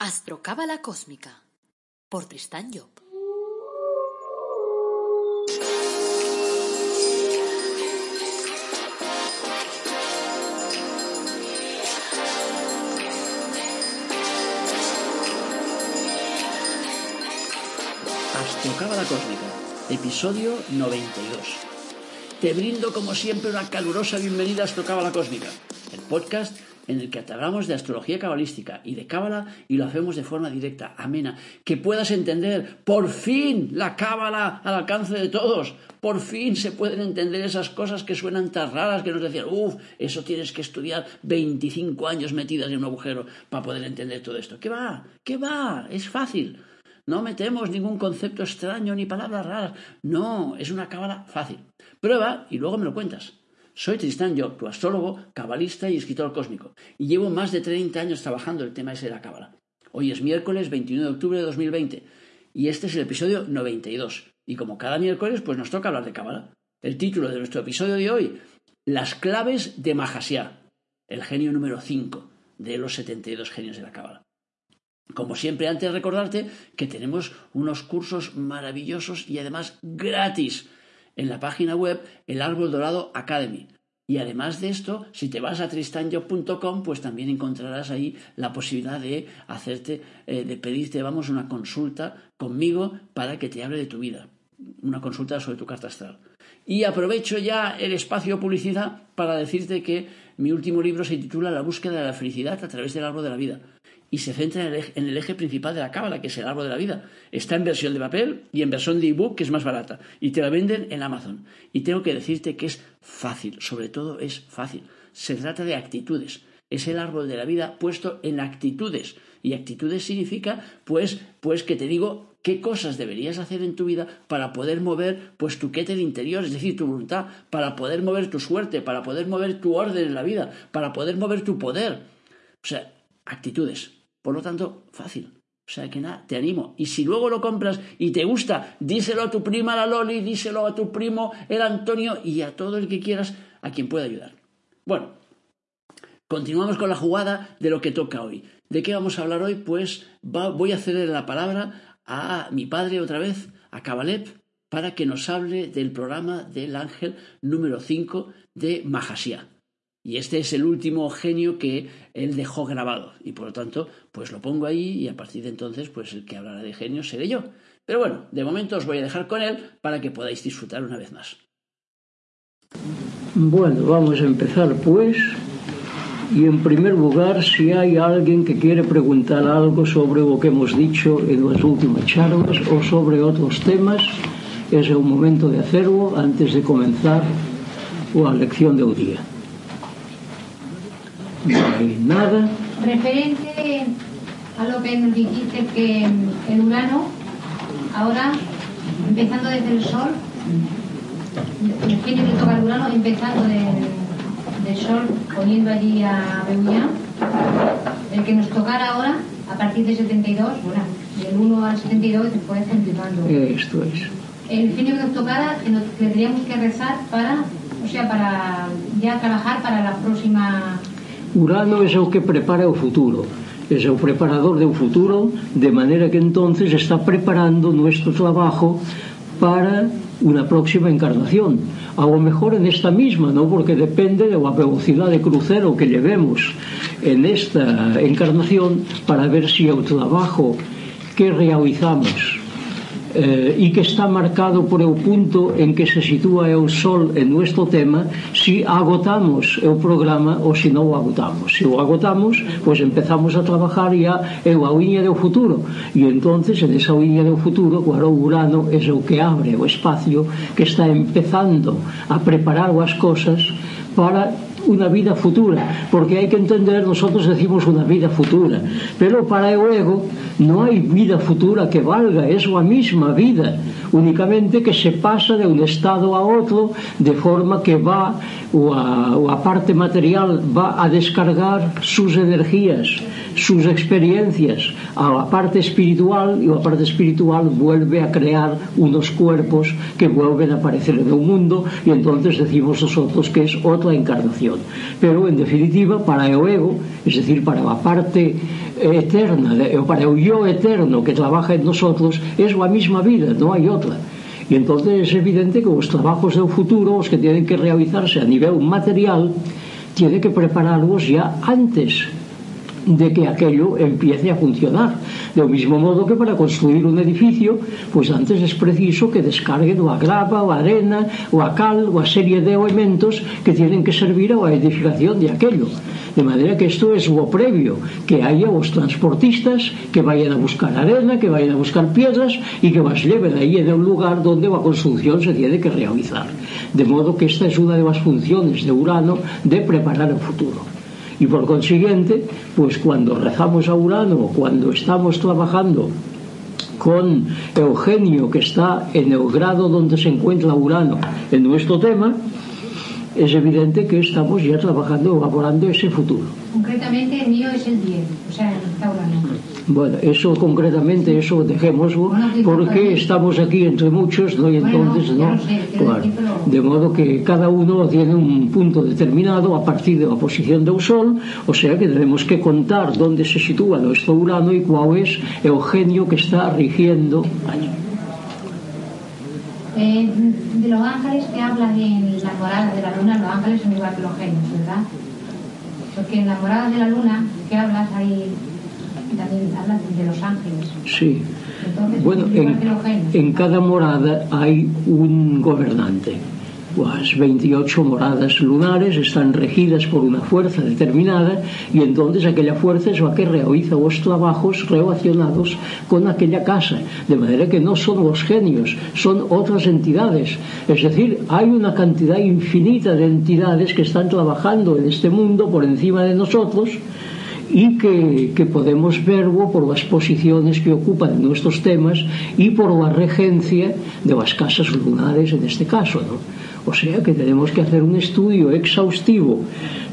Astrocábala Cósmica por Tristán Job. Astrocábala Cósmica, episodio 92. Te brindo como siempre una calurosa bienvenida a Astrocábala Cósmica, el podcast en el que hablamos de astrología cabalística y de cábala y lo hacemos de forma directa, amena, que puedas entender por fin la cábala al alcance de todos. Por fin se pueden entender esas cosas que suenan tan raras que nos decían, uff, eso tienes que estudiar 25 años metidas en un agujero para poder entender todo esto. ¿Qué va? ¿Qué va? Es fácil. No metemos ningún concepto extraño ni palabras raras. No, es una cábala fácil. Prueba y luego me lo cuentas. Soy Tristán Job, tu astrólogo, cabalista y escritor cósmico, y llevo más de 30 años trabajando el tema ese de la cábala. Hoy es miércoles 21 de octubre de 2020 y este es el episodio 92. Y como cada miércoles, pues nos toca hablar de cábala. El título de nuestro episodio de hoy, Las claves de Mahasya, el genio número 5 de los 72 genios de la cábala. Como siempre, antes recordarte que tenemos unos cursos maravillosos y además gratis en la página web El Árbol Dorado Academy. Y además de esto, si te vas a tristanjo.com, pues también encontrarás ahí la posibilidad de hacerte, eh, de pedirte, vamos, una consulta conmigo para que te hable de tu vida. Una consulta sobre tu carta astral. Y aprovecho ya el espacio publicidad para decirte que mi último libro se titula La búsqueda de la felicidad a través del árbol de la vida y se centra en el, eje, principal de la cábala, que es el árbol de la vida. Está en versión de papel y en versión de ebook, que es más barata. Y te la venden en Amazon. Y tengo que decirte que es fácil, sobre todo es fácil. Se trata de actitudes. Es el árbol de la vida puesto en actitudes. Y actitudes significa, pues, pues que te digo qué cosas deberías hacer en tu vida para poder mover pues tu del interior, es decir, tu voluntad, para poder mover tu suerte, para poder mover tu orden en la vida, para poder mover tu poder. O sea, actitudes. Por lo tanto, fácil. O sea que nada, te animo. Y si luego lo compras y te gusta, díselo a tu prima la Loli, díselo a tu primo el Antonio y a todo el que quieras a quien pueda ayudar. Bueno, continuamos con la jugada de lo que toca hoy. ¿De qué vamos a hablar hoy? Pues voy a hacerle la palabra a mi padre otra vez, a Cabalep, para que nos hable del programa del ángel número 5 de Mahasía. Y este es el último genio que él dejó grabado. Y por lo tanto, pues lo pongo ahí y a partir de entonces, pues el que hablará de genios seré yo. Pero bueno, de momento os voy a dejar con él para que podáis disfrutar una vez más. Bueno, vamos a empezar pues. Y en primer lugar, si hay alguien que quiere preguntar algo sobre lo que hemos dicho en las últimas charlas o sobre otros temas, es el momento de hacerlo antes de comenzar la lección del día nada. Referente a lo que nos dijiste que el Urano, ahora, empezando desde el Sol, el genio que toca el Urano, empezando del, Sol, poniendo allí a Beuñá, el que nos tocara ahora, a partir de 72, bueno, del 1 al 72 después continuando. Esto es. El genio que nos tocara, que, nos, tendríamos que rezar para, o sea, para ya trabajar para la próxima Urano es el que prepara el futuro, es el preparador del futuro, de manera que entonces está preparando nuestro trabajo para una próxima encarnación. A lo mejor en esta misma, ¿no? Porque depende de la velocidad de crucero que llevemos en esta encarnación para ver si el trabajo que realizamos eh, e que está marcado por o punto en que se sitúa o sol en nuestro tema si agotamos o programa ou si non o agotamos. Se si o agotamos, pois pues empezamos a trabajar ya en a uña do futuro. E entonces en esa uña do futuro claro, Urano é o que abre o espacio que está empezando a preparar as cosas para una vida futura, porque hai que entender, nosotros decimos unha vida futura, pero para el ego non hai vida futura que valga, é a mesma vida, únicamente que se pasa de un estado a outro de forma que va o a, o a parte material va a descargar sus energías, sus experiencias a la parte espiritual y la parte espiritual vuelve a crear unos cuerpos que vuelven a aparecer en el mundo y entonces decimos nosotros que es otra encarnación pero en definitiva para o ego es decir, para a parte eterna para o yo eterno que trabaja en nosotros es a mesma vida, non hai outra E entonces es evidente que os trabajos do futuro, os que tienen que realizarse a nivel material, tiene que prepararlos ya antes de que aquello empiece a funcionar. De o mismo modo que para construir un edificio, pois antes es preciso que descarguen a grava, a arena, o a cal, o a serie de elementos que tienen que servir a edificación de aquello. De maneira que isto es o previo, que haya os transportistas que vayan a buscar arena, que vayan a buscar piedras e que vas lleven aí en un lugar donde a construcción se tiene que realizar. De modo que esta es una de las funciones de Urano de preparar o futuro. Y por consiguiente, pues cuando rezamos a Urano, cuando estamos trabajando con Eugenio, que está en el grado donde se encuentra Urano en nuestro tema, es evidente que estamos ya trabajando, elaborando ese futuro. Concretamente el mío es el 10, o sea, está Urano. Bueno, eso concretamente, eso dejémoslo, porque estamos aquí entre muchos, ¿no? Y entonces, ¿no? Claro. De modo que cada uno tiene un punto determinado a partir de la posición del Sol, o sea que tenemos que contar dónde se sitúa nuestro Urano y cuál es el genio que está rigiendo allí. Eh, de los ángeles que hablan en la morada de la luna, los ángeles son igual que los genios, ¿verdad? Porque en la morada de la luna que hablas hay también hablas de los ángeles. Sí. Entonces, Bueno, en, en cada morada hay un gobernante. Las 28 moradas lunares están regidas por una fuerza determinada y entonces aquella fuerza es la que realiza los trabajos relacionados con aquella casa. De manera que no son los genios, son otras entidades. Es decir, hay una cantidad infinita de entidades que están trabajando en este mundo por encima de nosotros y que, podemos verlo por las posiciones que ocupan nuestros temas y por la regencia de las casas lunares en este caso. ¿no? O sea que tenemos que hacer un estudio exhaustivo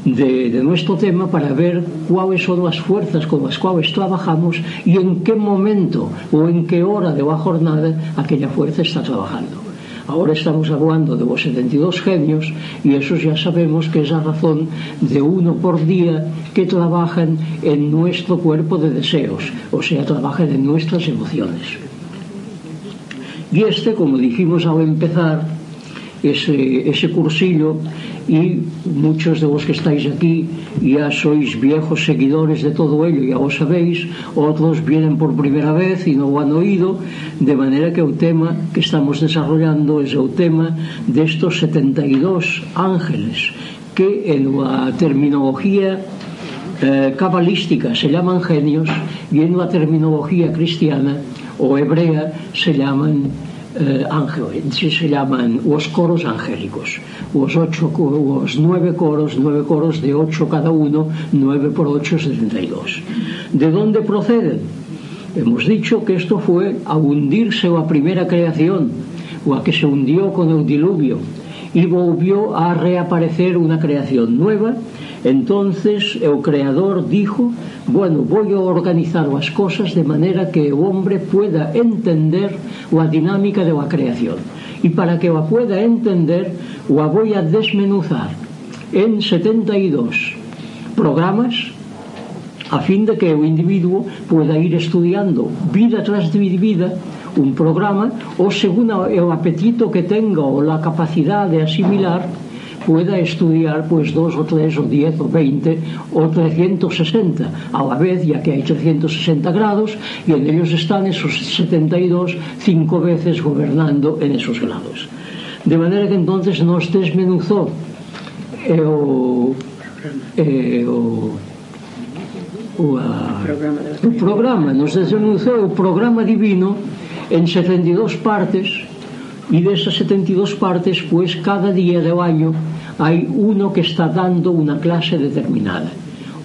de, de nuestro tema para ver cuáles son las fuerzas con las cuales trabajamos y en qué momento o en qué hora de la jornada aquella fuerza está trabajando. Ahora estamos hablando de los 72 genios y esos ya sabemos que es a razón de uno por día que trabajan en nuestro cuerpo de deseos, o sea, trabajan en nuestras emociones. Y este, como dijimos al empezar ese cursillo, y muchos de los que estáis aquí ya sois viejos seguidores de todo ello, ya lo sabéis, otros vienen por primera vez y no lo han oído, de manera que o tema que estamos desarrollando es o tema destos 72 ángeles que en la terminología eh, cabalística se llaman genios y en la terminología cristiana o hebrea se llaman eh, se llaman los coros angélicos, los, ocho, los nueve coros, nueve coros de ocho cada uno, nueve por ocho, setenta y dos. ¿De dónde proceden? Hemos dicho que esto fue a hundirse la primera creación, o a que se hundió con el diluvio, y volvió a reaparecer una creación nueva. Entonces el creador dijo, bueno, voy a organizar las cosas de manera que el hombre pueda entender la dinámica de la creación. Y para que la pueda entender, la voy a desmenuzar en 72 programas a fin de que el individuo pueda ir estudiando vida tras vida un programa o según el apetito que tenga o la capacidad de asimilar pueda estudiar pues dos o tres o diez o veinte o 360 a la vez ya que hay 360 grados y en ellos están esos 72 cinco veces gobernando en esos grados. De maneira que entonces nos desmenuzó eh, o, eh, o o, ah, a, o programa nos desmenuzó o programa divino en 72 partes e esas 72 partes, pois, cada día del año hai uno que está dando unha clase determinada.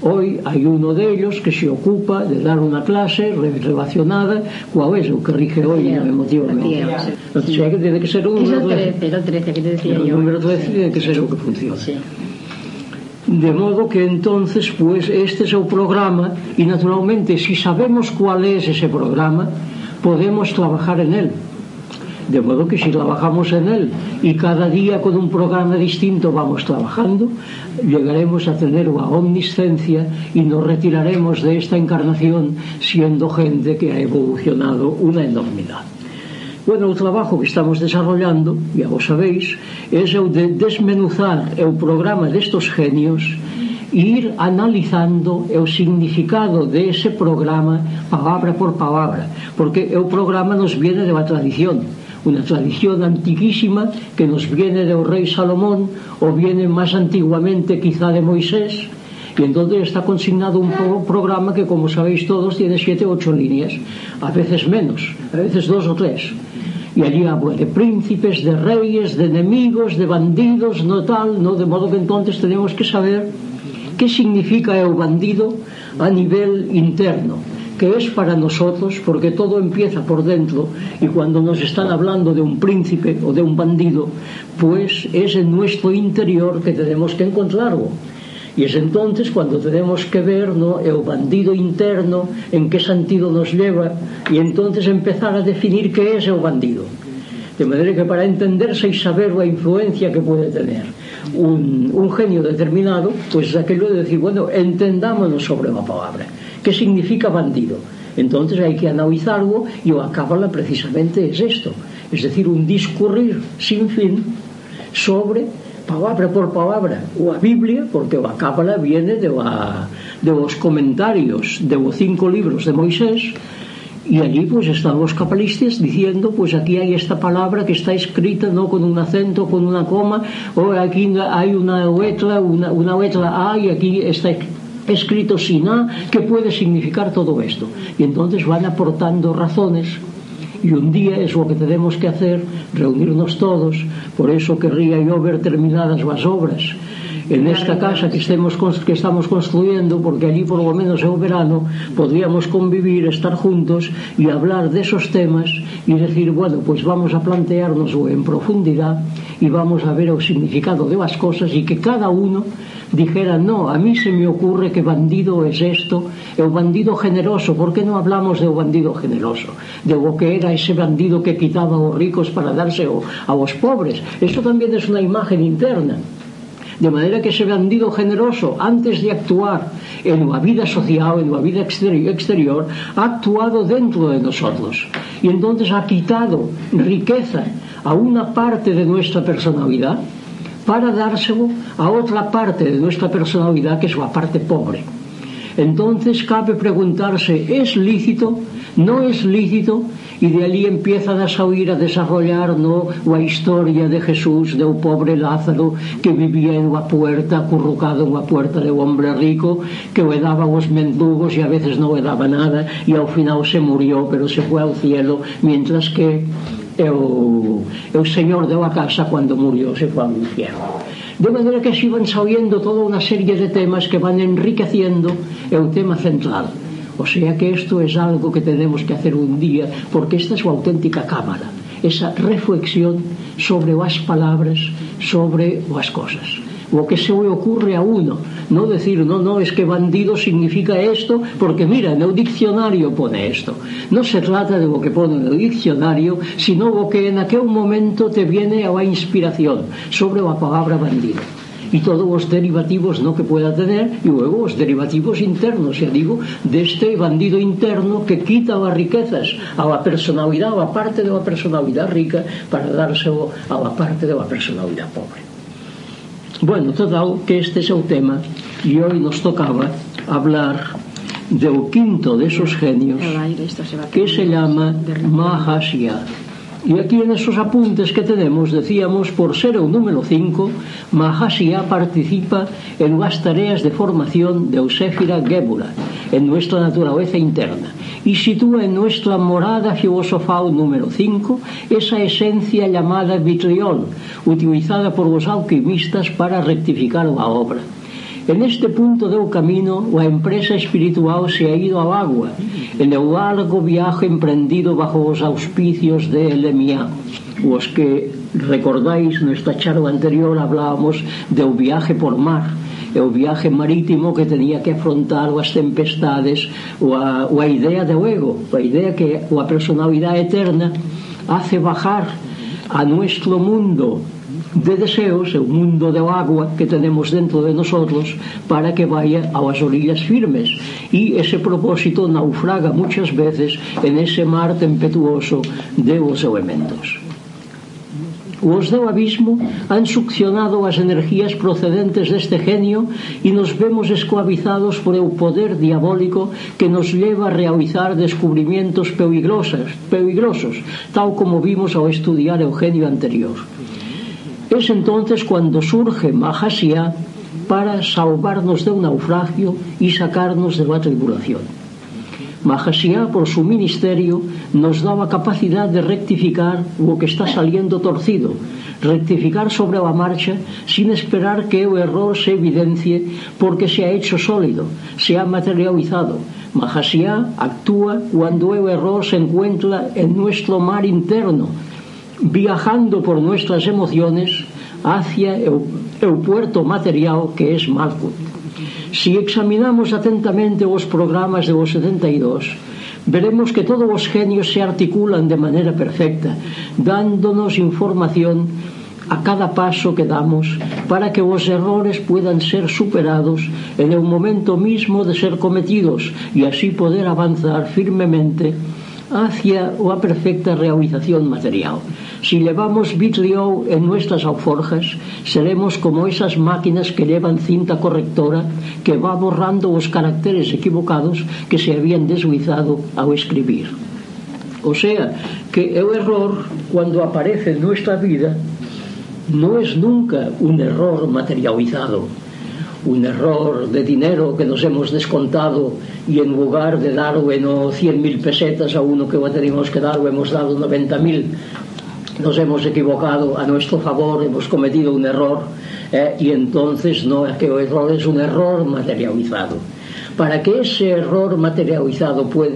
Hoy hai uno de ellos que se ocupa de dar unha clase relacionada coa OESO que rige hoy yeah, emotivamente. o sea, que tiene que ser un número 13, 13 que te decía el yo. número 13 sí. tiene que ser o que funciona. Sí. De modo que entonces, pues, este é o programa y naturalmente, si sabemos cuál es ese programa, podemos trabajar en él. De modo que si trabajamos en él y cada día con un programa distinto vamos trabajando, llegaremos a tener una omnisciencia y nos retiraremos de esta encarnación siendo gente que ha evolucionado una enormidad. Bueno, o trabajo que estamos desarrollando, ya vos sabéis, es el de desmenuzar o programa destos genios e ir analizando o significado de ese programa palabra por palabra, porque o programa nos viene de la tradición, Una tradición antiquísima que nos viene do rei Salomón ou viene máis antiguamente quizá de Moisés e entonces está consignado un programa que como sabéis todos tiene siete ou ocho líneas a veces menos, a veces dos ou tres. E allí habla de príncipes, de reyes, de enemigos, de bandidos, no tal, no de modo que entonces tenemos que saber que significa o bandido a nivel interno. Que es para nosotros, porque todo empieza por dentro y cuando nos están hablando de un príncipe o de un bandido, pues es en nuestro interior que tenemos que encontrarlo. Y es entonces cuando tenemos que ver ¿no? el bandido interno, en qué sentido nos lleva, y entonces empezar a definir qué es el bandido. De manera que para entenderse y saber la influencia que puede tener un, un genio determinado, pues aquello de decir, bueno, entendámonos sobre la palabra. que significa bandido. Entonces hai que analizarlo e o acábala precisamente es esto, es decir, un discurrir sin fin sobre palabra por palabra o a Biblia, porque a cábala viene de, la, de los comentarios de los cinco libros de Moisés y allí pues están los capalistas diciendo pues aquí hay esta palabra que está escrita no con un acento, con una coma o aquí hay una letra, una, una letra A y aquí está escrita escrito sin A que puede significar todo esto. Y entonces van aportando razones y un día es lo que tenemos que hacer, reunirnos todos. Por eso querría yo ver terminadas las obras en esta casa que, estemos, que estamos construyendo, porque allí por lo menos en verano podríamos convivir, estar juntos y hablar de esos temas y decir, bueno, pues vamos a plantearnos en profundidad y vamos a ver el significado de las cosas y que cada uno dijera, no, a mí se me ocurre que bandido es esto, el bandido generoso, ¿por qué no hablamos de un bandido generoso? De lo que era ese bandido que quitaba a los ricos para darse a los pobres. Eso también es una imagen interna. De manera que ese bandido generoso, antes de actuar en la vida social, en la vida exterior, ha actuado dentro de nosotros. Y entonces ha quitado riqueza a una parte de nuestra personalidad para dárselo a otra parte de nuestra personalidad que es la parte pobre. Entonces cabe preguntarse, ¿es lícito? ¿No es lícito? E de ali empiezan a sair a desarrollar no, a historia de Jesús, do pobre Lázaro que vivía en unha puerta, acurrucado en unha puerta de un hombre rico, que o daba os mendugos e a veces non le daba nada, e ao final se murió, pero se foi ao cielo, mientras que el, el Señor de a casa cuando murió se foi ao infierno. De maneira que así van saindo toda unha serie de temas que van enriqueciendo é o tema central. O sea que isto é es algo que tenemos que hacer un día, porque esta é es a auténtica cámara, esa reflexión sobre as palabras, sobre as cosas o que se ocurre a uno no decir, no, no, es que bandido significa esto, porque mira, no diccionario pone esto. No se trata de lo que pone en el diccionario, sino lo que en aquel momento te viene a la inspiración sobre la palabra bandido. Y todos los derivativos no que pueda tener, y luego los derivativos internos, ya digo, de este bandido interno que quita las riquezas a la personalidad, a la parte de la personalidad rica, para dárselo a la parte de la personalidad pobre. Bueno, total, que este é o tema. E hoy nos tocaba hablar do quinto de esos genios que se llama Mahashya. E aquí en esos apuntes que tenemos decíamos por ser o número 5 Mahashia participa en unhas tareas de formación de Euséfira Gébula en nuestra naturaleza interna y sitúa en nuestra morada filosofal número 5 esa esencia llamada vitriol utilizada por los alquimistas para rectificar la obra. En este punto do camino, a empresa espiritual se ha ido ao agua, en o largo viaje emprendido bajo os auspicios de LMIA, os que recordáis nesta charla anterior hablábamos o viaje por mar, e o viaje marítimo que tenía que afrontar as tempestades ou a, ou a idea de ego a idea que a personalidade eterna hace bajar a nuestro mundo de deseos, é un mundo de agua que tenemos dentro de nosotros para que vaya a las orillas firmes. Y ese propósito naufraga muchas veces en ese mar tempestuoso de los elementos. Os do abismo han succionado as energías procedentes deste genio e nos vemos esclavizados por o poder diabólico que nos leva a realizar descubrimientos peligrosos, peligrosos tal como vimos ao estudiar o genio anterior. Es entonces cuando surge Mahasía para salvarnos de un naufragio y sacarnos de la tribulación. Mahasía, por su ministerio, nos daba capacidad de rectificar lo que está saliendo torcido, rectificar sobre la marcha sin esperar que el error se evidencie porque se ha hecho sólido, se ha materializado. Mahasía actúa cuando el error se encuentra en nuestro mar interno, viajando por nuestras emociones hacia el, el puerto material que es Malkut. Si examinamos atentamente los programas de los 72, veremos que todos los genios se articulan de manera perfecta, dándonos información a cada paso que damos para que los errores puedan ser superados en el momento mismo de ser cometidos y así poder avanzar firmemente hacia a perfecta realización material. Si levamos vitrio en nuestras alforjas, seremos como esas máquinas que llevan cinta correctora que va borrando os caracteres equivocados que se habían deslizado ao escribir. O sea, que o error, cuando aparece en nuestra vida, no es nunca un error materializado, un error de dinero que nos hemos descontado y en lugar de dar bueno, 100.000 pesetas a uno que teníamos que dar, hemos dado 90.000 nos hemos equivocado a nuestro favor, hemos cometido un error eh, y entonces no es que el error es un error materializado. Para que ese error materializado pueda,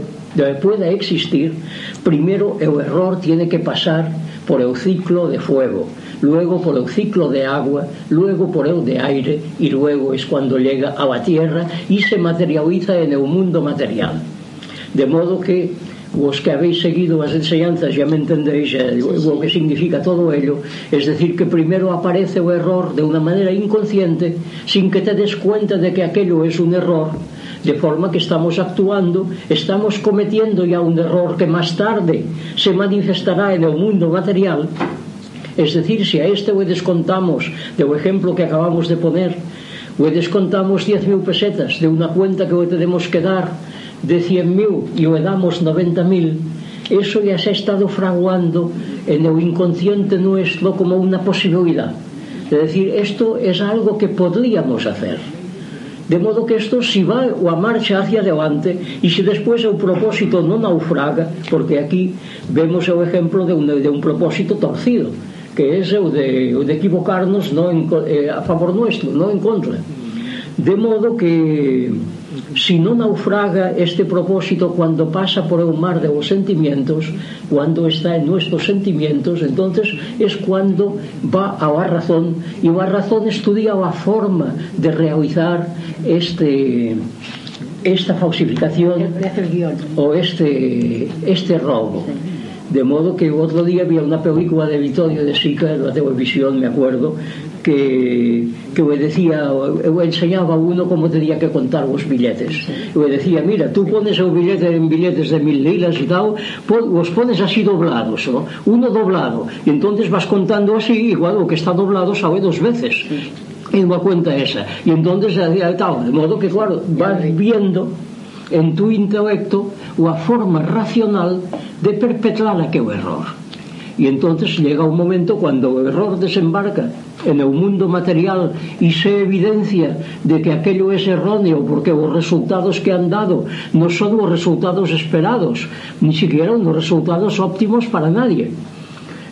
pueda existir, primero el error tiene que pasar por el ciclo de fuego, luego por el ciclo de agua, luego por el de aire y luego es cuando llega a la tierra y se materializa en el mundo material. De modo que os que habéis seguido as enseñanzas ya me entendéis eh, o que significa todo ello es decir que primero aparece o error de una manera inconsciente sin que te des cuenta de que aquello es un error de forma que estamos actuando estamos cometiendo ya un error que más tarde se manifestará en el mundo material Es decir, si a este o descontamos do exemplo que acabamos de poner, o descontamos 10.000 pesetas de unha cuenta que o tenemos que dar de 100.000 e o damos 90.000, eso ya se ha estado fraguando en o inconsciente nuestro como unha posibilidad. Es decir, esto es algo que podríamos hacer. De modo que isto si va o a marcha hacia adelante e se despois o propósito non naufraga, porque aquí vemos o exemplo de un, de un propósito torcido que ese o de, o de equivocarnos no en, eh, a favor nuestro, no en contra. De modo que si no naufraga este propósito cuando pasa por un mar de los sentimientos, cuando está en nuestros sentimientos, entonces es cuando va a la razón y la razón estudia la forma de realizar este esta falsificación o este este robo. De modo que outro día vi unha película de Vittorio de Sica na televisión, me acuerdo, que, que me decía, eu enseñaba a uno como tenía que contar os billetes. Eu decía, mira, tú pones o billete en billetes de mil lilas e tal, pon, os pones así doblados, ¿no? uno doblado, e entonces vas contando así, igual o que está doblado sabe dos veces. en unha cuenta esa. E entonces, tal, de modo que, claro, vas viendo en tu intelecto a forma racional de perpetrar aquel error. E entonces llega un momento cuando o error desembarca en o mundo material e se evidencia de que aquello é erróneo porque os resultados que han dado non son os resultados esperados, ni siquiera os resultados óptimos para nadie.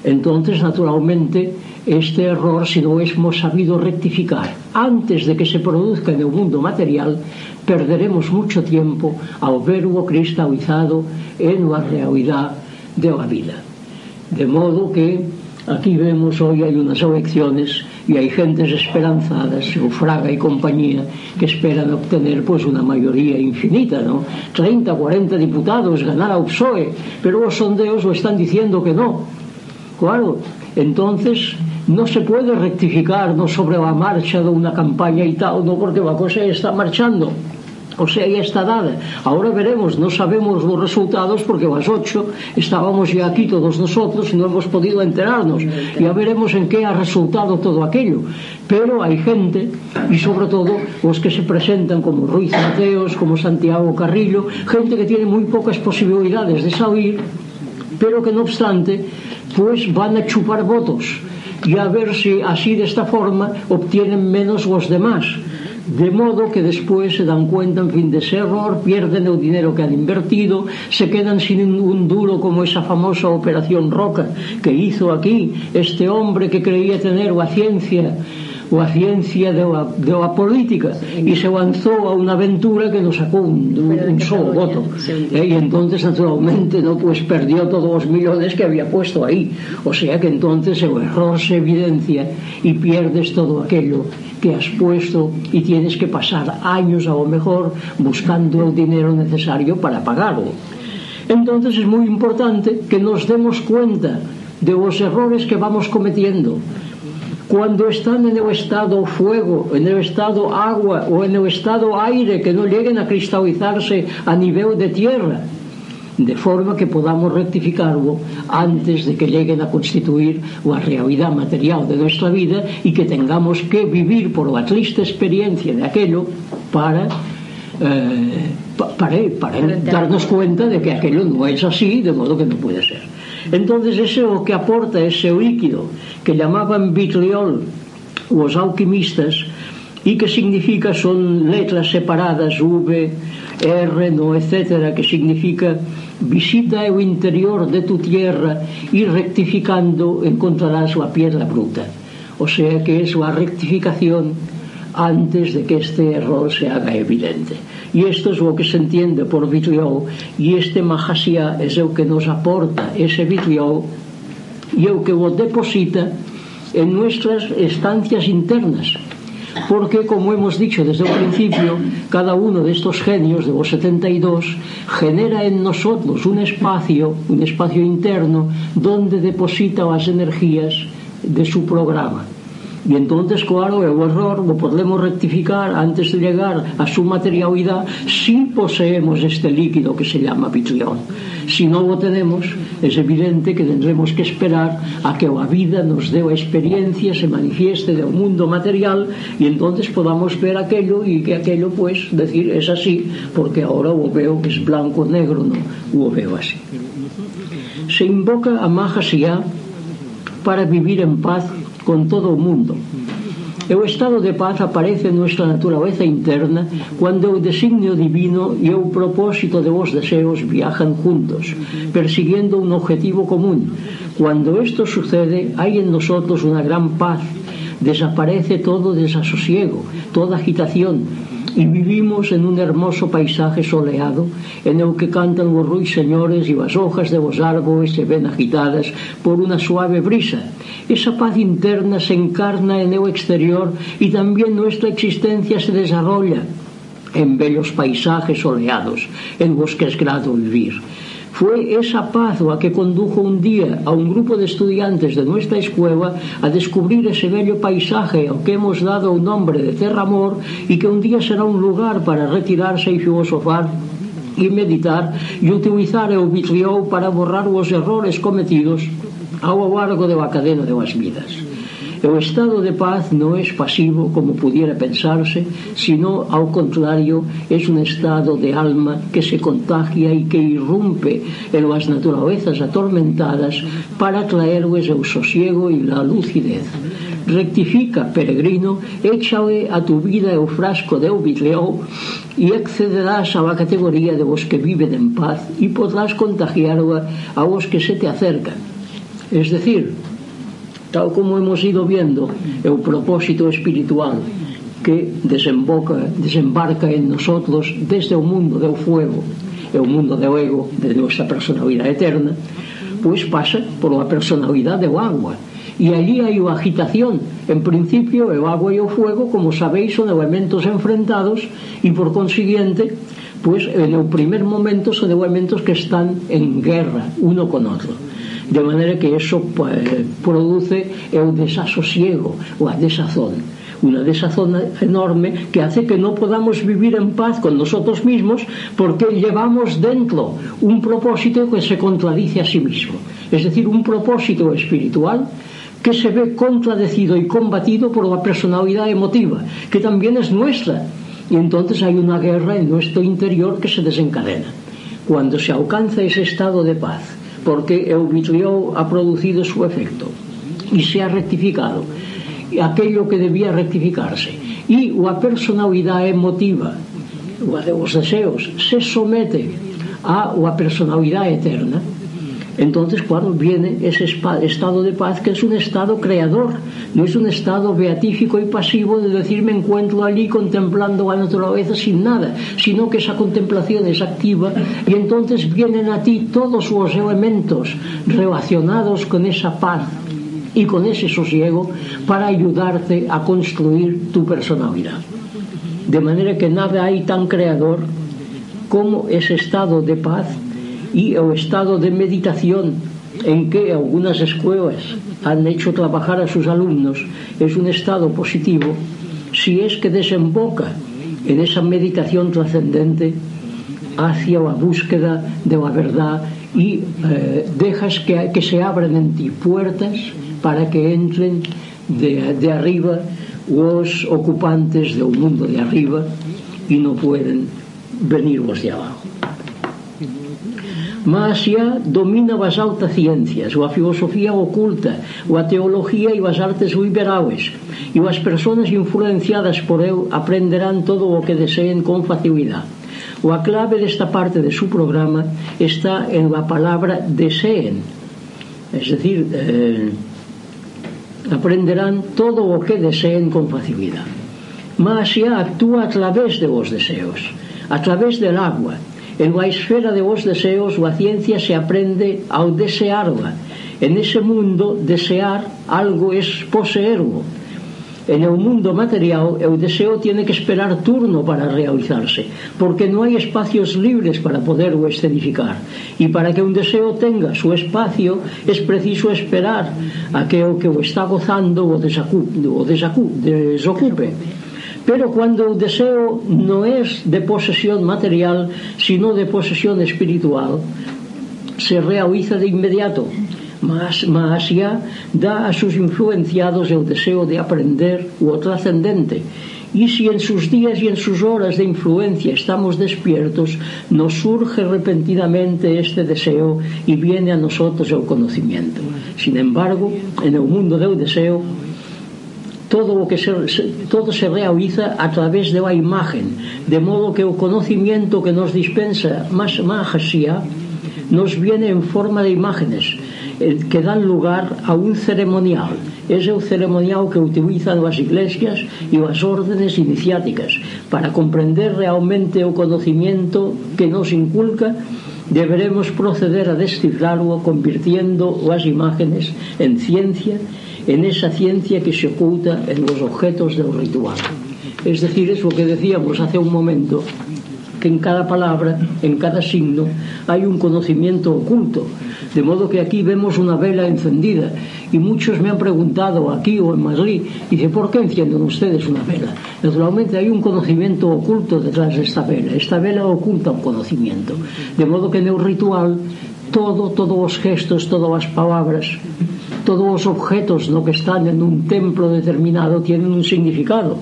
Entonces, naturalmente, Este error, si no hemos sabido rectificar antes de que se produzca en el mundo material, perderemos mucho tiempo ao verbo cristalizado en la realidad de la vida. De modo que aquí vemos hoy hay unas elecciones y hay gentes esperanzadas, Fraga y compañía, que esperan obtener pues una mayoría infinita, ¿no? 30, 40 diputados, ganar a PSOE, pero los sondeos lo están diciendo que no. Claro, entonces non se pode rectificar no sobre a marcha dunha campaña e tal, no, porque a cosa está marchando. O sea, ya está dada. Ahora veremos, no sabemos los resultados porque a las 8 estábamos ya aquí todos nosotros y no hemos podido enterarnos. Ya veremos en qué ha resultado todo aquello. Pero hay gente, y sobre todo los que se presentan como Ruiz Mateos, como Santiago Carrillo, gente que tiene muy pocas posibilidades de salir, pero que no obstante, pues van a chupar votos y a ver si así de esta forma obtienen menos los demás. De modo que después se dan cuenta, en fin, de ese error, pierden el dinero que han invertido, se quedan sin un duro como esa famosa operación Roca que hizo aquí este hombre que creía tener la ciencia ou a ciencia de a, política. E se avanzou a unha aventura que nos sacou un, un, un só voto. e entonces naturalmente no, pues, perdió todos os millones que había puesto aí. O sea que entonces o error se evidencia y pierdes todo aquello que has puesto y tienes que pasar años a lo mejor buscando el dinero necesario para pagarlo. Entonces es muy importante que nos demos cuenta de los errores que vamos cometiendo cuando están en el estado fuego, en el estado agua o en el estado aire, que no lleguen a cristalizarse a nivel de tierra, de forma que podamos rectificarlo antes de que lleguen a constituir la realidad material de nuestra vida y que tengamos que vivir por la triste experiencia de aquello para Eh, para, para darnos cuenta de que aquello no es así, de modo que no puede ser. Entonces ese é o que aporta ese líquido que llamaban vitriol os alquimistas e que significa son letras separadas V, R, no, etc., que significa visita o interior de tu tierra e rectificando encontrarás la piedra bruta. O sea que es la rectificación antes de que este error se haga evidente e isto é o que se entiende por vitriol e este majasía é o que nos aporta ese vitriol e é o que o deposita en nuestras estancias internas porque, como hemos dicho desde el principio, cada uno de estos genios de los 72 genera en nosotros un espacio, un espacio interno, donde deposita las energías de su programa. Y entonces, claro, el error lo podemos rectificar antes de llegar a su materialidad si poseemos este líquido que se llama vitrión Si no lo tenemos, es evidente que tendremos que esperar a que la vida nos dé la experiencia, se manifieste del mundo material y entonces podamos ver aquello y que aquello, pues, decir, es así, porque ahora lo veo que es blanco-negro, no, lo veo así. Se invoca a Mahasiya para vivir en paz con todo o mundo. E o estado de paz aparece en nuestra naturaleza interna cuando o designio divino e o propósito de vos deseos viajan juntos, persiguiendo un objetivo común. Cuando esto sucede, hay en nosotros una gran paz, desaparece todo desasosiego, toda agitación, y vivimos en un hermoso paisaje soleado en el que cantan los ruiseñores y las hojas de los árboles se ven agitadas por una suave brisa. Esa paz interna se encarna en el exterior y también nuestra existencia se desarrolla en bellos paisajes soleados en los que es vivir. Fue esa pazua que condujo un día a un grupo de estudiantes de nuestra escuela a descubrir ese bello paisaje al que hemos dado un nombre de Terramor y que un día será un lugar para retirarse y filosofar y meditar e utilizar o vitriol para borrar os errores cometidos ao largo da cadena de las vidas. O estado de paz non é pasivo como pudiera pensarse, sino ao contrario, é un estado de alma que se contagia e que irrumpe en as naturalezas atormentadas para traerles o sosiego e a lucidez. Rectifica, peregrino, échale a tu vida o frasco de vidreou e accederás á categoría de os que viven en paz e podrás contagiarla aos que se te acercan. Es decir, tal como hemos ido viendo, é o propósito espiritual que desemboca, desembarca en nosotros desde o mundo do fuego e o mundo do ego de nosa personalidade eterna, pois pasa por a personalidade do agua, e allí hai unha agitación. En principio, o agua e o fuego, como sabéis son elementos enfrentados e, por consiguiente, pues, en o primer momento son elementos que están en guerra uno con outro. De maneira que eso produce é o desasosiego, a desazón una desazón enorme que hace que no podamos vivir en paz con nosotros mismos porque llevamos dentro un propósito que se contradice a sí mismo, es decir, un propósito espiritual que se ve contradecido y combatido por la personalidad emotiva, que también es nuestra. Y entonces hay una guerra en nuestro interior que se desencadena. Cuando se alcanza ese estado de paz, porque o vitriol ha producido su efecto e se ha rectificado aquello que debía rectificarse. E a personalidade emotiva os deseos se somete a a personalidade eterna entonces claro viene ese estado de paz que es un estado creador no es un estado beatífico y pasivo de decir me encuentro allí contemplando la naturaleza sin nada sino que esa contemplación es activa y entonces vienen a ti todos los elementos relacionados con esa paz y con ese sosiego para ayudarte a construir tu personalidad. De manera que nada hay tan creador como ese estado de paz y o estado de meditación en que algunas escuelas han hecho trabajar a sus alumnos es un estado positivo si es que desemboca en esa meditación trascendente hacia la búsqueda de la verdad y eh, dejas que, que, se abran en ti puertas para que entren de, de arriba los ocupantes del mundo de arriba y no pueden venir los de abajo. Masia domina as altas ciencias, ou a filosofía oculta, ou a teología e as artes liberais, e as persoas influenciadas por eu aprenderán todo o que deseen con facilidade. O a clave desta parte de su programa está en a palabra deseen, es decir, eh, aprenderán todo o que deseen con facilidade. Masia actúa a través de vos deseos, a través del agua, En a esfera de vos deseos a ciencia se aprende ao desearla. En ese mundo, desear algo es poseerlo. En el mundo material, o deseo tiene que esperar turno para realizarse, porque no hai espacios libres para poderlo escenificar. E para que un deseo tenga su espacio, es preciso esperar a que o que o está gozando o, desacu, o desacu, desocupe. desocupe Pero cuando el deseo no es de posesión material, sino de posesión espiritual, se realiza de inmediato. Más, más ya da a sus influenciados el deseo de aprender o trascendente. Y si en sus días y en sus horas de influencia estamos despiertos, nos surge repentinamente este deseo y viene a nosotros el conocimiento. Sin embargo, en el mundo del deseo, todo o que se, todo se realiza a través de la imagen, de modo que o conocimiento que nos dispensa más magia nos viene en forma de imágenes eh, que dan lugar a un ceremonial. Es el ceremonial que utilizan as iglesias e as órdenes iniciáticas para comprender realmente o conocimiento que nos inculca deberemos proceder a descifrarlo convirtiendo as imágenes en ciencia en esa ciencia que se oculta en los objetos del ritual. Es decir, es lo que decíamos hace un momento, que en cada palabra, en cada signo, hay un conocimiento oculto. De modo que aquí vemos una vela encendida. Y muchos me han preguntado aquí o en Madrid, dice, ¿por qué encienden ustedes una vela? Naturalmente hay un conocimiento oculto detrás de esta vela. Esta vela oculta un conocimiento. De modo que en el ritual, todo, todos los gestos, todas las palabras, todos os objetos no que están en un templo determinado tienen un significado.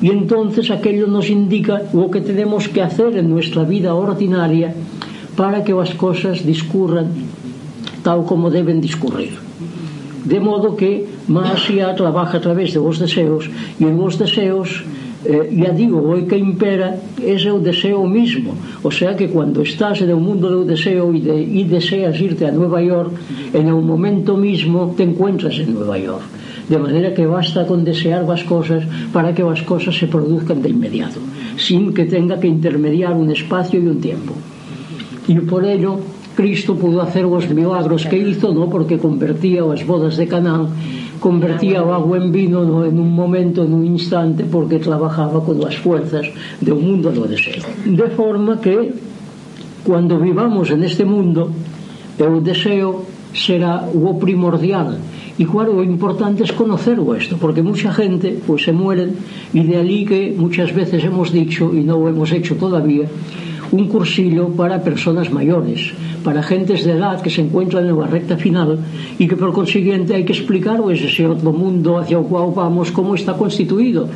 Y entonces aquello nos indica lo que tenemos que hacer en nuestra vida ordinaria para que las cosas discurran tal como deben discurrir. De modo que Masia trabaja a través de los deseos y en los deseos eh, ya digo, o que impera ese é o deseo mismo. O sea que cuando estás en o mundo do deseo e, de, e deseas irte a Nueva York en o momento mismo te encuentras en Nueva York. De maneira que basta con desear as cosas para que as cosas se produzcan de inmediato sin que tenga que intermediar un espacio e un tiempo. E por ello Cristo pudo hacer os milagros que hizo, no? porque convertía as bodas de Canaán, convertía o agua en vino no? en un momento, en un instante, porque trabajaba con as fuerzas de un mundo no deseo. De forma que, cuando vivamos en este mundo, o deseo será o primordial, E claro, o importante es conocer esto, porque mucha gente pues, se mueren y de allí que muchas veces hemos dicho, y no lo hemos hecho todavía, un cursillo para personas mayores, para gentes de edad que se encuentran en la recta final y que por consiguiente hay que explicar o ese otro mundo hacia el cual vamos, cómo está constituido,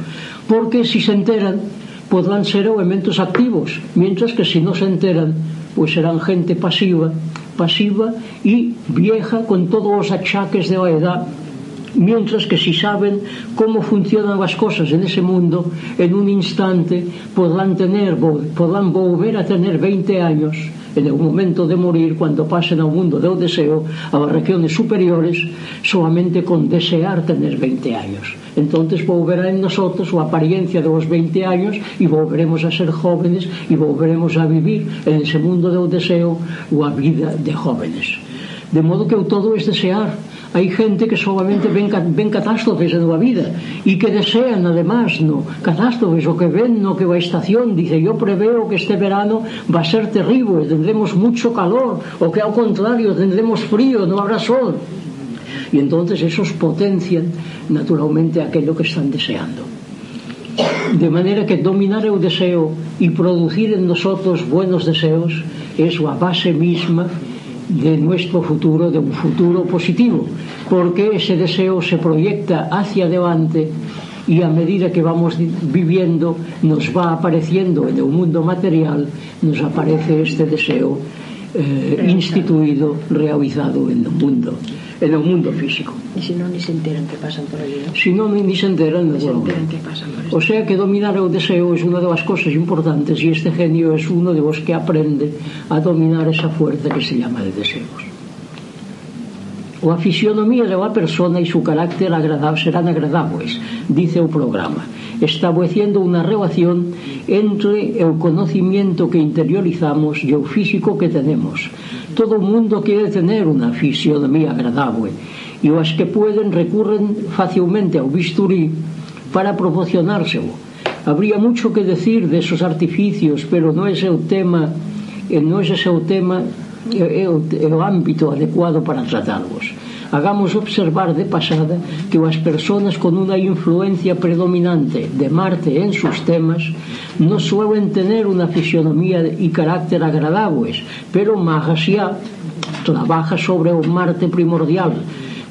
porque si se enteran podrán ser elementos activos, mientras que si no se enteran, pues serán gente pasiva, pasiva y vieja con todos los achaques de la edad mientras que si saben cómo funcionan las cosas en ese mundo, en un instante podrán tener, podrán volver a tener 20 años en el momento de morir, cuando pasen al mundo del deseo, a las regiones superiores, solamente con desear tener 20 años. Entonces volverá en nosotros la apariencia de los 20 años y volveremos a ser jóvenes y volveremos a vivir en ese mundo del deseo la vida de jóvenes. De modo que todo es desear, hai xente que solamente ven, ven catástrofes en a vida e que desean además no catástrofes o que ven no que va estación dice yo preveo que este verano va a ser terrible tendremos mucho calor o que ao contrario tendremos frío no habrá sol y entonces esos potencian naturalmente aquello que están deseando. De manera que dominar el deseo y producir en nosotros buenos deseos es la base misma de nuestro futuro, de un futuro positivo, porque ese deseo se proyecta hacia adelante y a medida que vamos viviendo nos va apareciendo en el mundo material, nos aparece este deseo eh, instituido, realizado en el mundo e no mundo físico. E se non ni se enteran que pasan por ali, non? Se non ni se enteran, ni se enteran que pasan por ali. O sea que dominar o deseo é unha das cosas importantes e este genio é es uno de vos que aprende a dominar esa fuerza que se llama de deseos. O a fisionomía da persona e su carácter agradable serán agradables, dice o programa, estableciendo unha relación entre o conocimiento que interiorizamos e o físico que tenemos. Todo o mundo quere tener unha fisionomía agradable e os que pueden recurren facilmente ao bisturí para proporcionárselo. Habría mucho que decir desos artificios, pero non es o tema, eh, non ese o tema é, é, o, é o ámbito adecuado para tratarvos. Hagamos observar de pasada que as persoas con unha influencia predominante de Marte en sus temas non suelen tener unha fisionomía e carácter agradables, pero Mahasiá trabaja sobre o Marte primordial,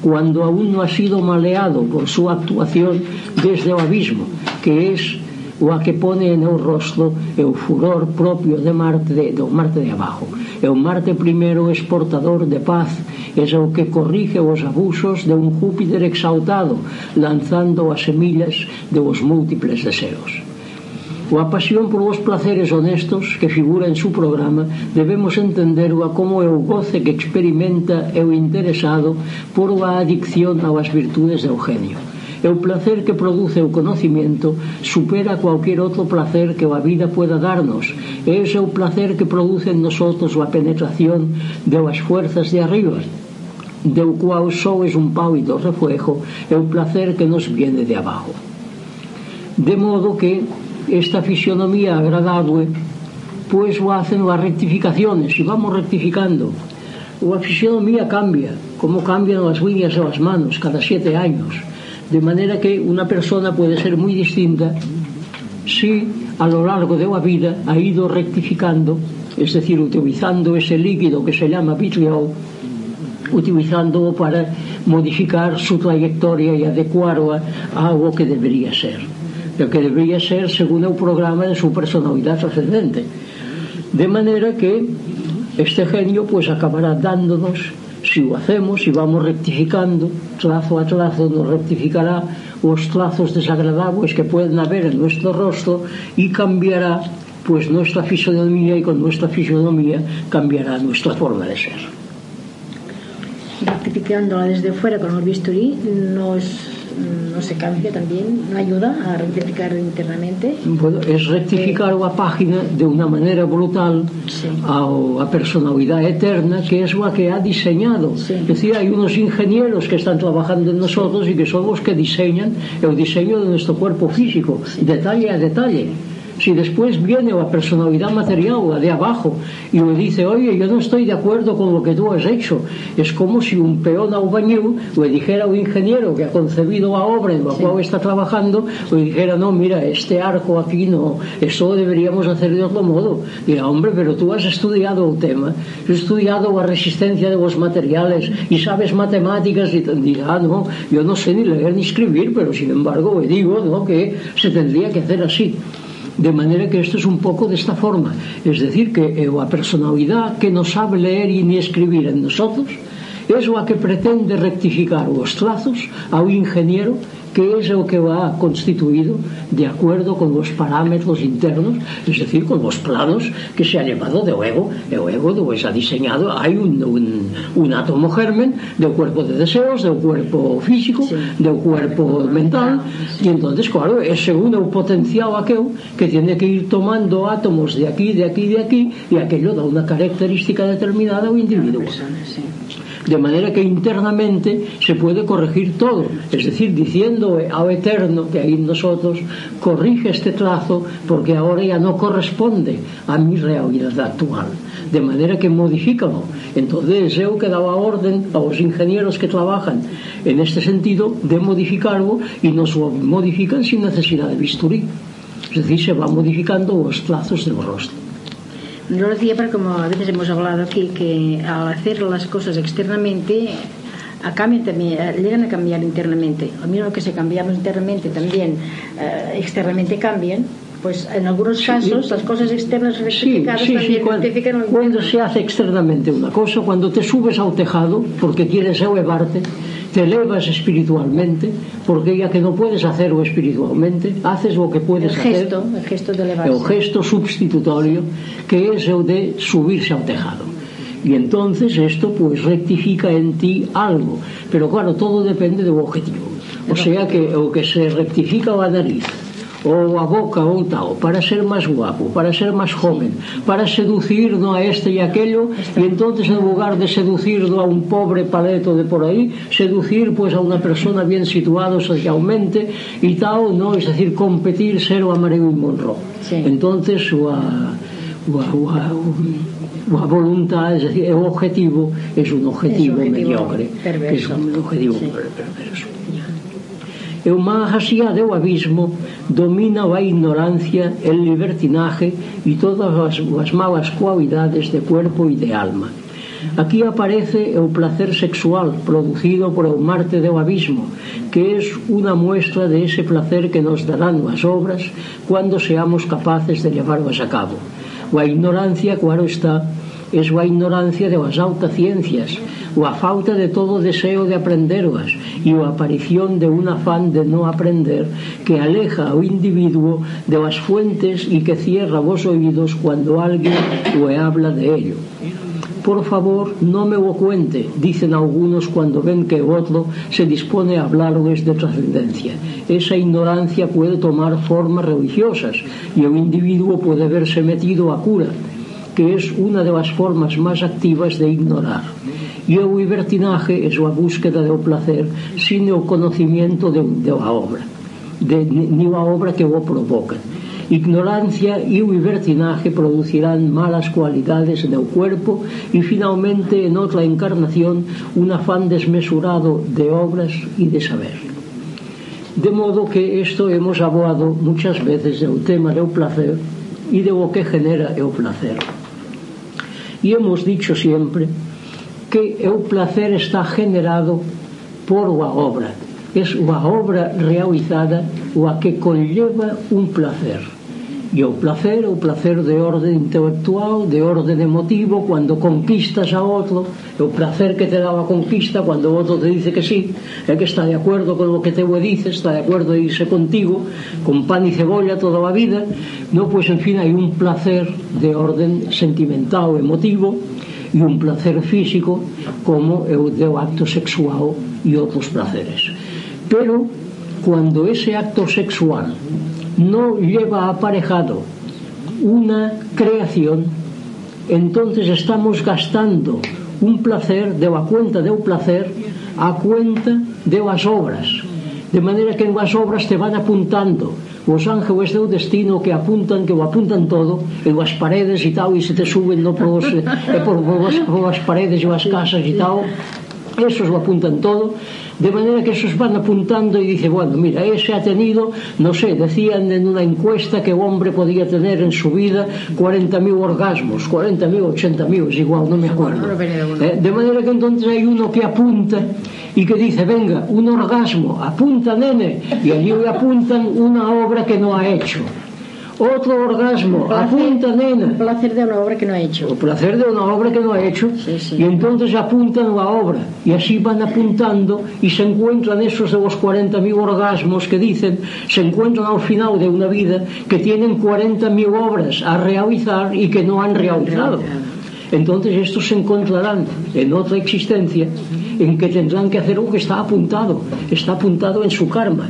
cuando aún no ha sido maleado por su actuación desde o abismo, que es o a que pone en no rostro é o furor propio de Marte de, do Marte de abajo. É o Marte primeiro exportador de paz, é o que corrige os abusos de un Júpiter exaltado, lanzando as semillas de os múltiples deseos. Coa pasión por os placeres honestos que figura en su programa, debemos entender o como é o goce que experimenta e o interesado por a adicción ás virtudes de Eugenio E o placer que produce o conocimiento supera cualquier outro placer que a vida pueda darnos. E ese é o placer que produce en nosotros a penetración de las fuerzas de arriba, de o cual só es un pálido reflejo e o placer que nos viene de abajo. De modo que esta fisionomía agradable pois o hacen as rectificaciones e vamos rectificando o a fisionomía cambia como cambian as líneas das manos cada sete años De maneira que unha persona pode ser moi distinta si a lo largo de la vida ha ido rectificando, es decir, utilizando ese líquido que se llama vitriol, utilizándoo para modificar su trayectoria e adecuarla a algo que debería ser. O que debería ser según o programa de su personalidad ascendente de maneira que este genio pues acabará dándonos si o hacemos, si vamos rectificando, trazo a trazo nos rectificará os trazos desagradables que pueden haber en nuestro rostro y cambiará pues nuestra fisonomía y con nuestra fisonomía cambiará nuestra forma de ser. Rectificándola desde fuera con el bisturí nos no se cambia también, no ayuda a rectificar internamente. Bueno, es rectificar a página de una manera brutal Sí. a, a personalidad eterna que es la que ha diseñado. Sí. Es decir, hay unos ingenieros que están trabajando en nosotros y que son los que diseñan el diseño de nuestro cuerpo físico, detalle a detalle. Si después viene la personalidad material, la de abajo, y le dice, oye, yo no estoy de acuerdo con lo que tú has hecho, es como si un peón albañil le dijera a un ingeniero que ha concebido la obra en la sí. cual está trabajando, le dijera, no, mira, este arco aquí no, eso deberíamos hacer de otro modo. Dirá, hombre, pero tú has estudiado el tema, has estudiado la resistencia de los materiales y sabes matemáticas, y dirá, ah, no, yo no sé ni leer ni escribir, pero sin embargo le digo ¿no? que se tendría que hacer así. De maneira que isto é un pouco desta forma. Es decir, que é a personalidade que nos sabe leer e ni escribir en nosotros, é a que pretende rectificar os trazos ao ingeniero que es o que va constituido de acuerdo con os parámetros internos, es decir, con os planos que se ha llevado de ego, e o ego pois, ha diseñado, hai un, un, un átomo germen do cuerpo de deseos, do cuerpo físico, sí. do cuerpo mental, sí. e entonces claro, é según o potencial aquel que tiene que ir tomando átomos de aquí, de aquí, de aquí, e aquello da unha característica determinada o individuo. Persona, sí de manera que internamente se puede corregir todo, es decir, diciendo ao Eterno, que hay en nosotros, corrige este trazo porque ahora ya no corresponde a mi realidad actual, de manera que modifícalo. Entonces eu que daba orden aos ingenieros que trabajan en este sentido de modificarlo y nos lo modifican sin necesidad de bisturí, es decir, se va modificando os trazos del rostro. Yo lo decía porque como a veces hemos hablado aquí que al hacer las cosas externamente a cambian también, eh, llegan a cambiar internamente. Lo mismo que si cambiamos internamente también eh, externamente cambian, pues en algunos casos las cosas externas Sí, rectificadas sí, sí, también cuando, cuando se hace externamente una cosa, cuando te subes al tejado porque quieres elevarte, te elevas espiritualmente, porque ya que no puedes hacerlo espiritualmente, haces lo que puedes el gesto, hacer. El gesto de elevarse. El gesto substitutorio, que es el de subirse al tejado. Y entonces esto pues rectifica en ti algo. Pero claro, todo depende del objetivo. O sea que o que se rectifica la nariz ou a boca ou tal, para ser máis guapo, para ser máis joven, para seducir do a este e aquello, e entonces en lugar de seducir do a un pobre paleto de por aí, seducir pois a unha persona bien situada socialmente e tal, no, es decir, competir ser o amarelo e monro. Sí. Entonces o a, o a, o a, o a voluntad, es decir, o objetivo, é un objetivo, es un objetivo mediocre, perverso. que é un objetivo sí. perverso. E má asíade o abismo, domina a ignorancia, el libertinaje e todas as, as malas cualidades de cuerpo e de alma. Aquí aparece o placer sexual producido por o Marte do Abismo, que é unha muestra de ese placer que nos darán as obras cando seamos capaces de llevarlas a cabo. A ignorancia, claro está, é a ignorancia de as altas ciencias, ou a falta de todo deseo de aprenderoas e a aparición de un afán de non aprender que aleja o individuo de as fuentes e que cierra vos oídos cuando alguén o habla de ello. Por favor, no me lo cuente, dicen algunos cuando ven que otro se dispone a hablarles de trascendencia. Esa ignorancia puede tomar formas religiosas y o individuo puede verse metido a cura, que es una de las formas más activas de ignorar. Y el libertinaje es la búsqueda del placer sin el conocimiento de, de la obra, de, ni la obra que lo provoca. Ignorancia y libertinaje producirán malas cualidades en el cuerpo y finalmente en otra encarnación un afán desmesurado de obras y de saber. De modo que esto hemos hablado muchas veces del tema del placer y de lo que genera el placer. E hemos dicho sempre que o placer está generado por unha obra. Es unha obra realizada o a que conlleva un placer. E o placer, o placer de orde intelectual, de orde emotivo, cuando conquistas a outro, o placer que te dá a conquista cuando o outro te dice que sí, é que está de acuerdo con lo que te dices, está de acuerdo de irse contigo, con pan y cebolla toda a vida, no, pois, pues, en fin, hai un placer de orden sentimental, emotivo, e un placer físico como é o do acto sexual e outros placeres. Pero, cuando ese acto sexual no lleva aparejado una creación, entonces estamos gastando un placer, deu a cuenta deu placer, a cuenta deu as obras. De maneira que en as obras te van apuntando. Os ángeles do destino que apuntan, que o apuntan todo, e as paredes e tal, e se te suben no por, os, e eh, por, por, as, por as paredes e as casas e tal, esos lo apuntan todo, De manera que esos van apuntando y dice, bueno, mira, ese ha tenido, no sé, decían en una encuesta que un hombre podía tener en su vida 40.000 orgasmos, 40.000, 80.000, es igual, no me acuerdo. Eh, de manera que entonces hay uno que apunta y que dice, venga, un orgasmo, apunta nene, y allí le apuntan una obra que no ha hecho. Otro orgasmo, placer, apunta nena. Placer de una obra que no ha hecho. El placer de una obra que no ha hecho. Sí, sí. Y entonces apuntan la obra. Y así van apuntando y se encuentran esos de los 40.000 orgasmos que dicen, se encuentran al final de una vida que tienen 40.000 obras a realizar y que no han realizado. Entonces estos se encontrarán en otra existencia en que tendrán que hacer lo que está apuntado, está apuntado en su karma.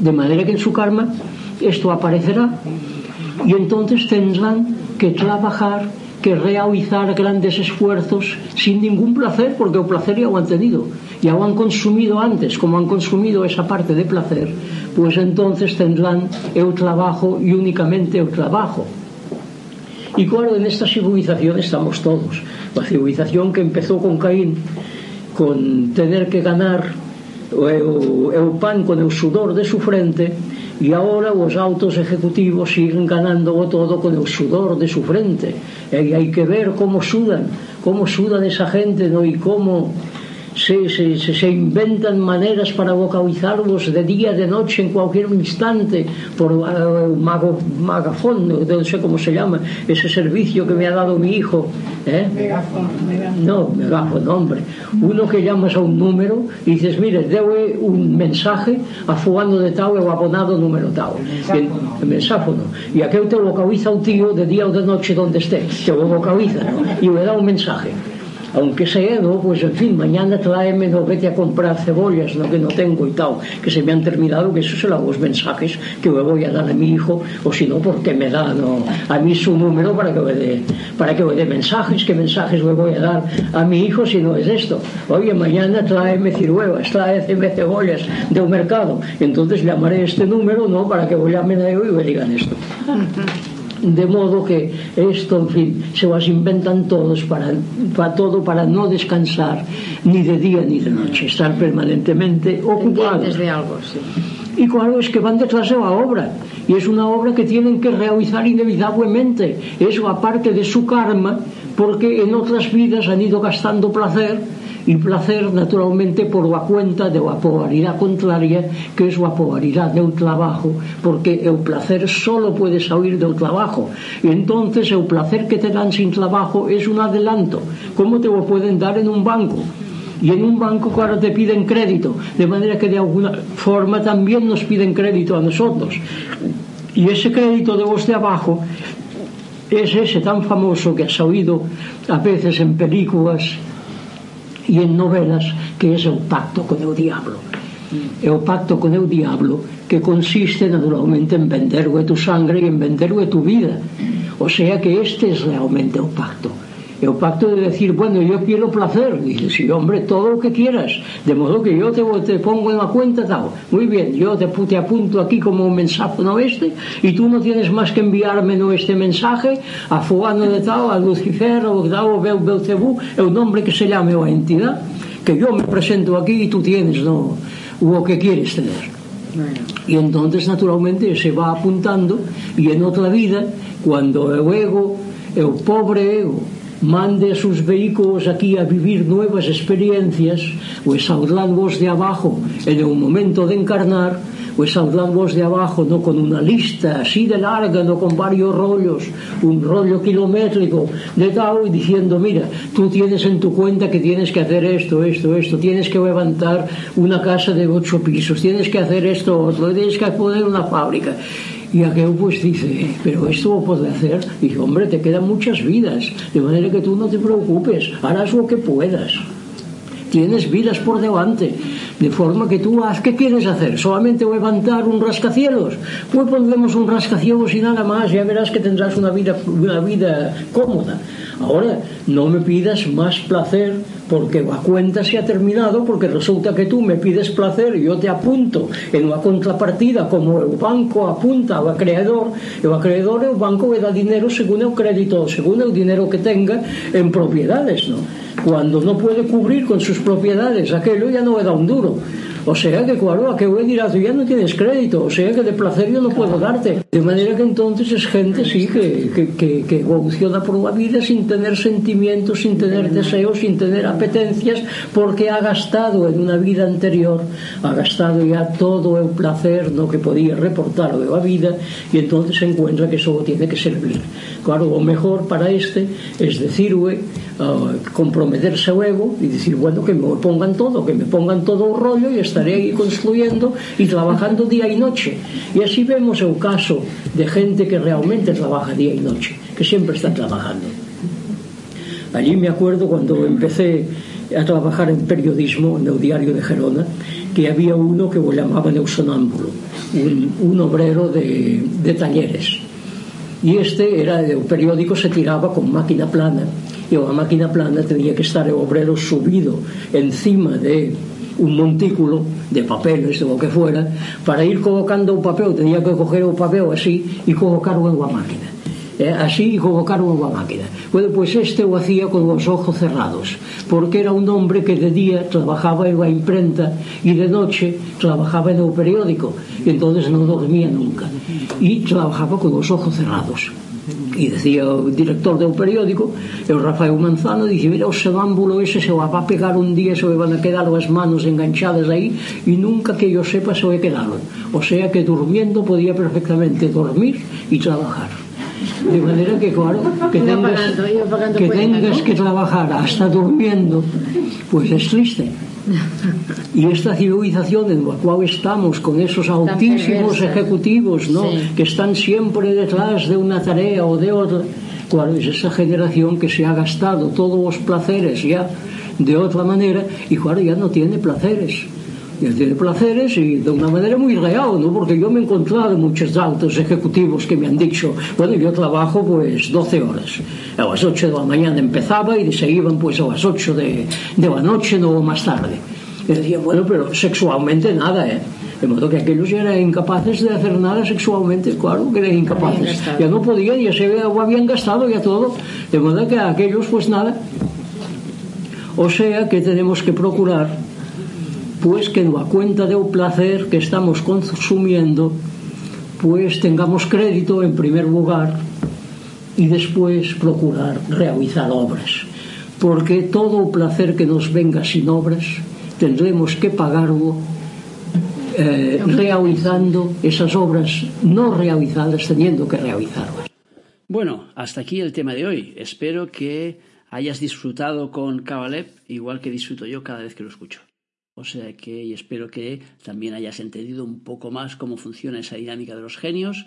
De manera que en su karma esto aparecerá y entonces tendrán que trabajar que realizar grandes esfuerzos sin ningún placer, porque el placer ya lo han tenido, ya lo han consumido antes, como han consumido esa parte de placer, pues entonces tendrán el trabajo y únicamente el trabajo. Y claro, en esta civilización estamos todos. La civilización que empezó con Caín, con tener que ganar é o, é o pan con o sudor de su frente e agora os autos ejecutivos siguen ganando o todo con o sudor de su frente e hai que ver como sudan como sudan esa gente no? e como se, se, se, se inventan maneras para vocalizarvos de día, de noche, en cualquier instante, por uh, mago, magafón, no sé cómo se llama, ese servicio que me ha dado mi hijo. ¿eh? Megafón, megafón. No, megafón, hombre. Uno que llamas a un número y dices, mire, debe un mensaje a fulano de tal o abonado número tal. El, el mensáfono. Y aquel te vocaliza un tío de día o de noche donde esté, te lo vocaliza ¿no? y le da un mensaje aunque se edo, pois pues, en fin, mañana tráeme no vete a comprar cebollas no que no tengo coitado, tal, que se me han terminado que eso será os mensajes que eu vou a dar a mi hijo, o si no, porque me da no, a mí su número para que me dé para que me dé mensajes, que mensajes le voy a dar a mi hijo si no es esto. Oye, mañana tráeme ciruelas tráeme cebollas de un mercado. Entonces llamaré este número, no, para que lo llamen a eu y me digan esto. de modo que isto, en fin, se as inventan todos para, para todo para no descansar ni de día ni de noche, estar permanentemente ocupados. de algo, sí. Y claro, es que van detrás de la obra, y es una obra que tienen que realizar inevitablemente, eso aparte de su karma, porque en otras vidas han ido gastando placer y placer naturalmente por la cuenta de la polaridad contraria que es la polaridad del trabajo porque el placer solo puede salir del trabajo. Y entonces el placer que te dan sin trabajo es un adelanto. ¿cómo te lo pueden dar en un banco? y en un banco claro te piden crédito de manera que de alguna forma también nos piden crédito a nosotros. Y ese crédito de los de abajo es ese tan famoso que has oído a veces en películas e en novelas que es o pacto con el diablo. El o pacto con el diablo que consiste naturalmente en venderle tu sangre e en venderle tu vida. O sea que este es realmente o pacto. E o pacto de decir, bueno, yo quiero placer. Dice, sí, hombre, todo lo que quieras. De modo que yo te, te pongo en la cuenta tal. Muy bien, yo te, te apunto aquí como un mensaje no este, y tú no tienes más que enviarme no este mensaje a fulano de tal, a Lucifer, o tal, o Bel Belcebú, el nombre que se llame o a entidad, que yo me presento aquí y tú tienes no lo que quieres tener. Y entonces, naturalmente, se va apuntando y en otra vida, cuando el ego, el pobre ego, mande a sus vehículos aquí a vivir nuevas experiencias, pues hablad vos de abajo en un momento de encarnar, pues hablad vos de abajo, no con una lista así de larga, no con varios rollos, un rollo kilométrico de tal, y diciendo, mira, tú tienes en tu cuenta que tienes que hacer esto, esto, esto, tienes que levantar una casa de ocho pisos, tienes que hacer esto, otro, tienes que poner una fábrica. Y aquel pues dice, pero esto lo puede hacer. Y dice, hombre, te quedan muchas vidas, de manera que tú no te preocupes, harás lo que puedas. Tienes vidas por delante, de forma que tú haz, ¿qué quieres hacer? ¿Solamente levantar un rascacielos? Pues pondremos un rascacielos y nada más, ya verás que tendrás una vida, una vida cómoda. Ahora, no me pidas más placer porque la cuenta se ha terminado porque resulta que tú me pides placer y yo te apunto en una contrapartida como el banco apunta ao acreedor el o acreedor el banco le da dinero según o crédito según o dinero que tenga en propiedades, ¿no? Cuando no puede cubrir con sus propiedades aquello ya no le da un duro O sea que, claro, a que voy dirá, tú ya no tienes crédito, o sea que de placer yo no puedo darte. De manera que entonces es gente, sí, que, que, que, que evoluciona por la vida sin tener sentimientos, sin tener deseos, sin tener apetencias, porque ha gastado en una vida anterior, ha gastado ya todo el placer ¿no? que podía reportar de la vida, y entonces se encuentra que solo tiene que servir. Claro, lo mejor para este es decir, güey, uh, comprometerse luego y decir, bueno, que me pongan todo, que me pongan todo el rollo y estaré ahí construyendo y trabajando día y noche. Y así vemos el caso de gente que realmente trabaja día y noche, que siempre está trabajando. Allí me acuerdo cuando empecé a trabajar en periodismo en el diario de Gerona, que había uno que lo llamaban el sonámbulo, un, un obrero de, de talleres. Y este era el periódico se tiraba con máquina plana y la máquina plana tenía que estar el obrero subido encima de un montículo de papeles ou o que fuera para ir colocando o papel tenía que coger o papel así e colocarlo en unha máquina. Eh, así e en unha máquina. Bueno, pois pues este o hacía con os ojos cerrados porque era un hombre que de día trabajaba en a imprenta e de noche trabajaba no periódico entonces non dormía nunca. E trabajaba con os ojos cerrados e decía o director do periódico e o Rafael Manzano dice mira o sedámbulo ese se va a pegar un día se van a quedar as manos enganchadas aí e nunca que yo sepa se o quedaron o sea que durmiendo podía perfectamente dormir e trabajar. De manera que, claro, que tengas, que, tengas que trabajar hasta durmiendo, pues es triste. Y esta civilización en la cual estamos, con esos altísimos ejecutivos, ¿no? Sí. que están siempre detrás de una tarea o de otra, claro, es esa generación que se ha gastado todos los placeres ya de otra manera y claro, ya no tiene placeres. el de placeres y de una manera muy real, ¿no? porque yo me he encontrado muchos altos ejecutivos que me han dicho, bueno, yo trabajo pues 12 horas, a las 8 de la mañana empezaba y se iban pues a las 8 de, de la noche, no más tarde. Y decía, bueno, pero sexualmente nada, ¿eh? De modo que aquellos eran incapaces de hacer nada sexualmente, claro que eran incapaces. Ya no podían, ya se habían gastado ya todo. De modo que aquellos pues nada. O sea que tenemos que procurar pues que la cuenta del placer que estamos consumiendo pues tengamos crédito en primer lugar y después procurar realizar obras porque todo placer que nos venga sin obras tendremos que pagarlo eh, realizando esas obras no realizadas teniendo que realizarlas Bueno, hasta aquí el tema de hoy. Espero que hayas disfrutado con Cabalep igual que disfruto yo cada vez que lo escucho. O sea que y espero que también hayas entendido un poco más cómo funciona esa dinámica de los genios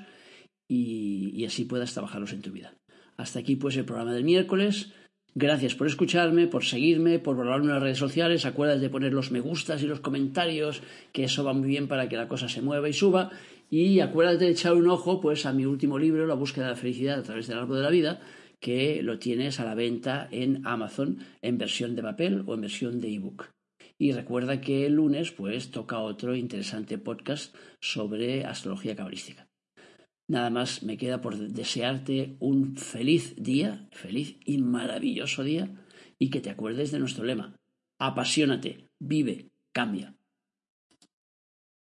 y, así puedas trabajarlos en tu vida. Hasta aquí pues el programa del miércoles. Gracias por escucharme, por seguirme, por valorarme en las redes sociales. Acuérdate de poner los me gustas y los comentarios, que eso va muy bien para que la cosa se mueva y suba. Y acuérdate de echar un ojo pues a mi último libro, La búsqueda de la felicidad a través del árbol de la vida, que lo tienes a la venta en Amazon en versión de papel o en versión de ebook. Y recuerda que el lunes pues toca otro interesante podcast sobre astrología cabalística. Nada más me queda por desearte un feliz día, feliz y maravilloso día, y que te acuerdes de nuestro lema. Apasionate, vive, cambia.